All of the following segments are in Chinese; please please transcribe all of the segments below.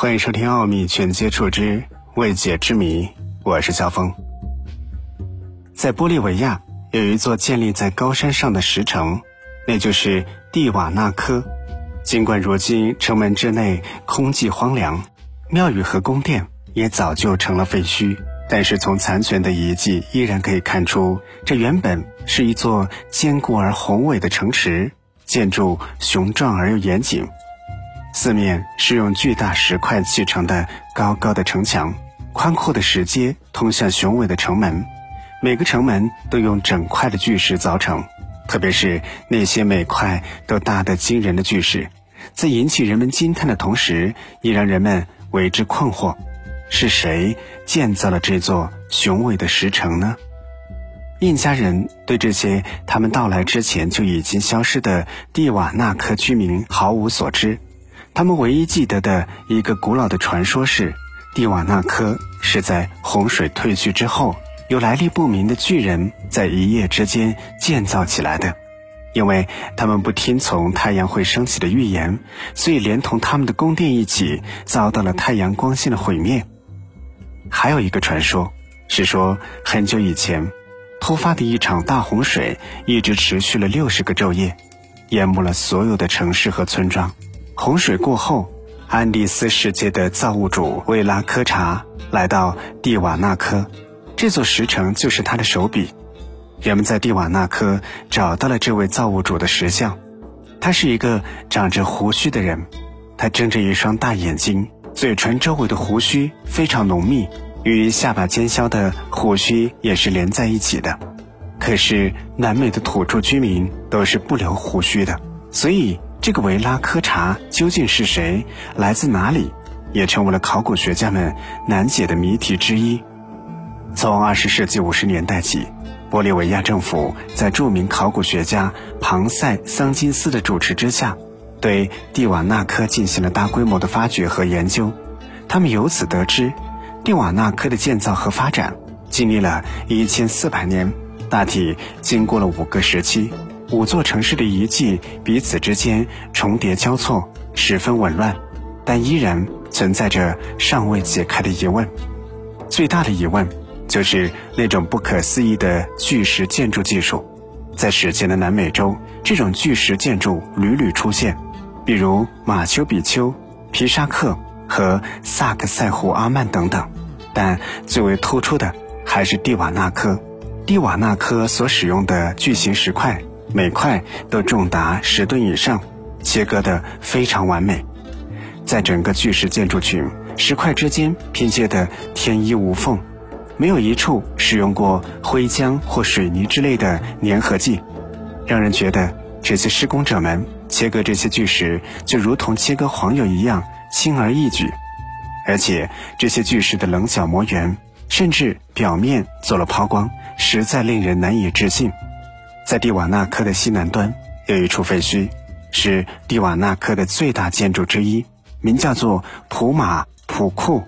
欢迎收听《奥秘全接触之未解之谜》，我是肖峰。在玻利维亚有一座建立在高山上的石城，那就是蒂瓦纳科。尽管如今城门之内空寂荒凉，庙宇和宫殿也早就成了废墟，但是从残存的遗迹依然可以看出，这原本是一座坚固而宏伟的城池，建筑雄壮而又严谨。四面是用巨大石块砌成的高高的城墙，宽阔的石阶通向雄伟的城门，每个城门都用整块的巨石凿成，特别是那些每块都大得惊人的巨石，在引起人们惊叹的同时，也让人们为之困惑：是谁建造了这座雄伟的石城呢？印加人对这些他们到来之前就已经消失的蒂瓦纳科居民毫无所知。他们唯一记得的一个古老的传说是，蒂瓦纳科是在洪水退去之后，由来历不明的巨人在一夜之间建造起来的。因为他们不听从太阳会升起的预言，所以连同他们的宫殿一起遭到了太阳光线的毁灭。还有一个传说，是说很久以前，突发的一场大洪水一直持续了六十个昼夜，淹没了所有的城市和村庄。洪水过后，安第斯世界的造物主维拉科查来到蒂瓦纳科，这座石城就是他的手笔。人们在蒂瓦纳科找到了这位造物主的石像，他是一个长着胡须的人，他睁着一双大眼睛，嘴唇周围的胡须非常浓密，与下巴尖削的胡须也是连在一起的。可是南美的土著居民都是不留胡须的，所以。这个维拉科查究竟是谁？来自哪里？也成为了考古学家们难解的谜题之一。从二十世纪五十年代起，玻利维亚政府在著名考古学家庞塞桑金斯的主持之下，对蒂瓦纳科进行了大规模的发掘和研究。他们由此得知，蒂瓦纳科的建造和发展经历了一千四百年，大体经过了五个时期。五座城市的遗迹彼此之间重叠交错，十分紊乱，但依然存在着尚未解开的疑问。最大的疑问就是那种不可思议的巨石建筑技术。在史前的南美洲，这种巨石建筑屡屡出现，比如马丘比丘、皮沙克和萨克塞湖阿曼等等。但最为突出的还是蒂瓦纳科。蒂瓦纳科所使用的巨型石块。每块都重达十吨以上，切割得非常完美。在整个巨石建筑群，石块之间拼接得天衣无缝，没有一处使用过灰浆或水泥之类的粘合剂，让人觉得这些施工者们切割这些巨石就如同切割黄油一样轻而易举。而且这些巨石的棱角磨圆，甚至表面做了抛光，实在令人难以置信。在蒂瓦纳科的西南端有一处废墟，是蒂瓦纳科的最大建筑之一，名叫做普马普库。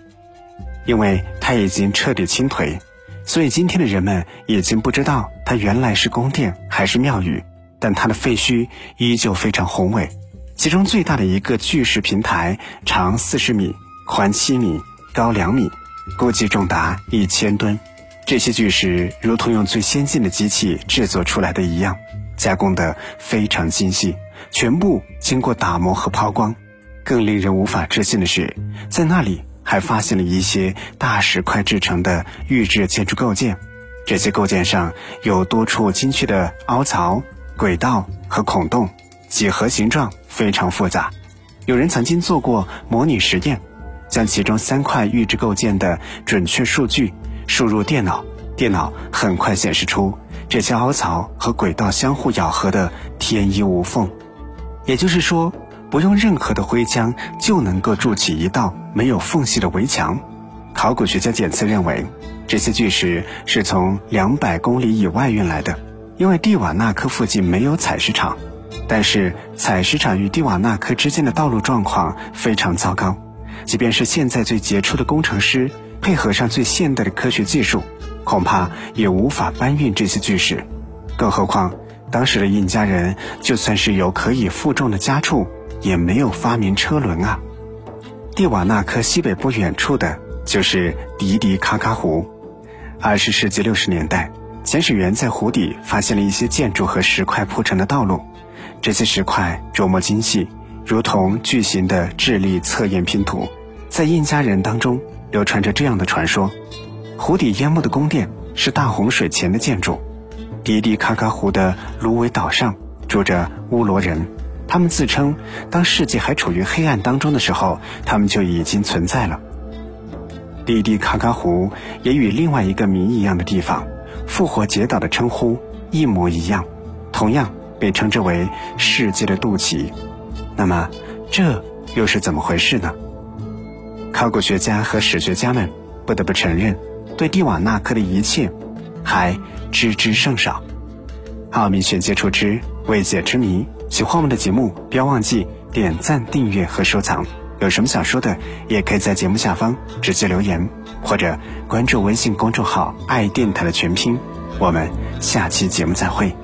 因为它已经彻底倾颓，所以今天的人们已经不知道它原来是宫殿还是庙宇。但它的废墟依旧非常宏伟，其中最大的一个巨石平台长四十米，宽七米，高两米，估计重达一千吨。这些巨石如同用最先进的机器制作出来的一样，加工得非常精细，全部经过打磨和抛光。更令人无法置信的是，在那里还发现了一些大石块制成的预制建筑构件，这些构件上有多处精确的凹槽、轨道和孔洞，几何形状非常复杂。有人曾经做过模拟实验，将其中三块预制构件的准确数据。输入电脑，电脑很快显示出这些凹槽和轨道相互咬合的天衣无缝，也就是说，不用任何的灰浆就能够筑起一道没有缝隙的围墙。考古学家检测认为，这些巨石是从两百公里以外运来的，因为蒂瓦纳科附近没有采石场，但是采石场与蒂瓦纳科之间的道路状况非常糟糕，即便是现在最杰出的工程师。配合上最现代的科学技术，恐怕也无法搬运这些巨石。更何况，当时的印加人就算是有可以负重的家畜，也没有发明车轮啊。蒂瓦纳克西北部远处的就是迪迪卡卡湖。二十世纪六十年代，潜水员在湖底发现了一些建筑和石块铺成的道路，这些石块琢磨精细，如同巨型的智力测验拼图。在印加人当中流传着这样的传说：湖底淹没的宫殿是大洪水前的建筑。迪迪卡卡湖的芦苇岛上住着乌罗人。他们自称，当世界还处于黑暗当中的时候，他们就已经存在了。迪迪卡卡湖也与另外一个谜一样的地方——复活节岛的称呼一模一样，同样被称之为“世界的肚脐”。那么，这又是怎么回事呢？考古学家和史学家们不得不承认，对蒂瓦纳克的一切还知之甚少。奥秘全接触之未解之谜。喜欢我们的节目，不要忘记点赞、订阅和收藏。有什么想说的，也可以在节目下方直接留言，或者关注微信公众号“爱电台”的全拼。我们下期节目再会。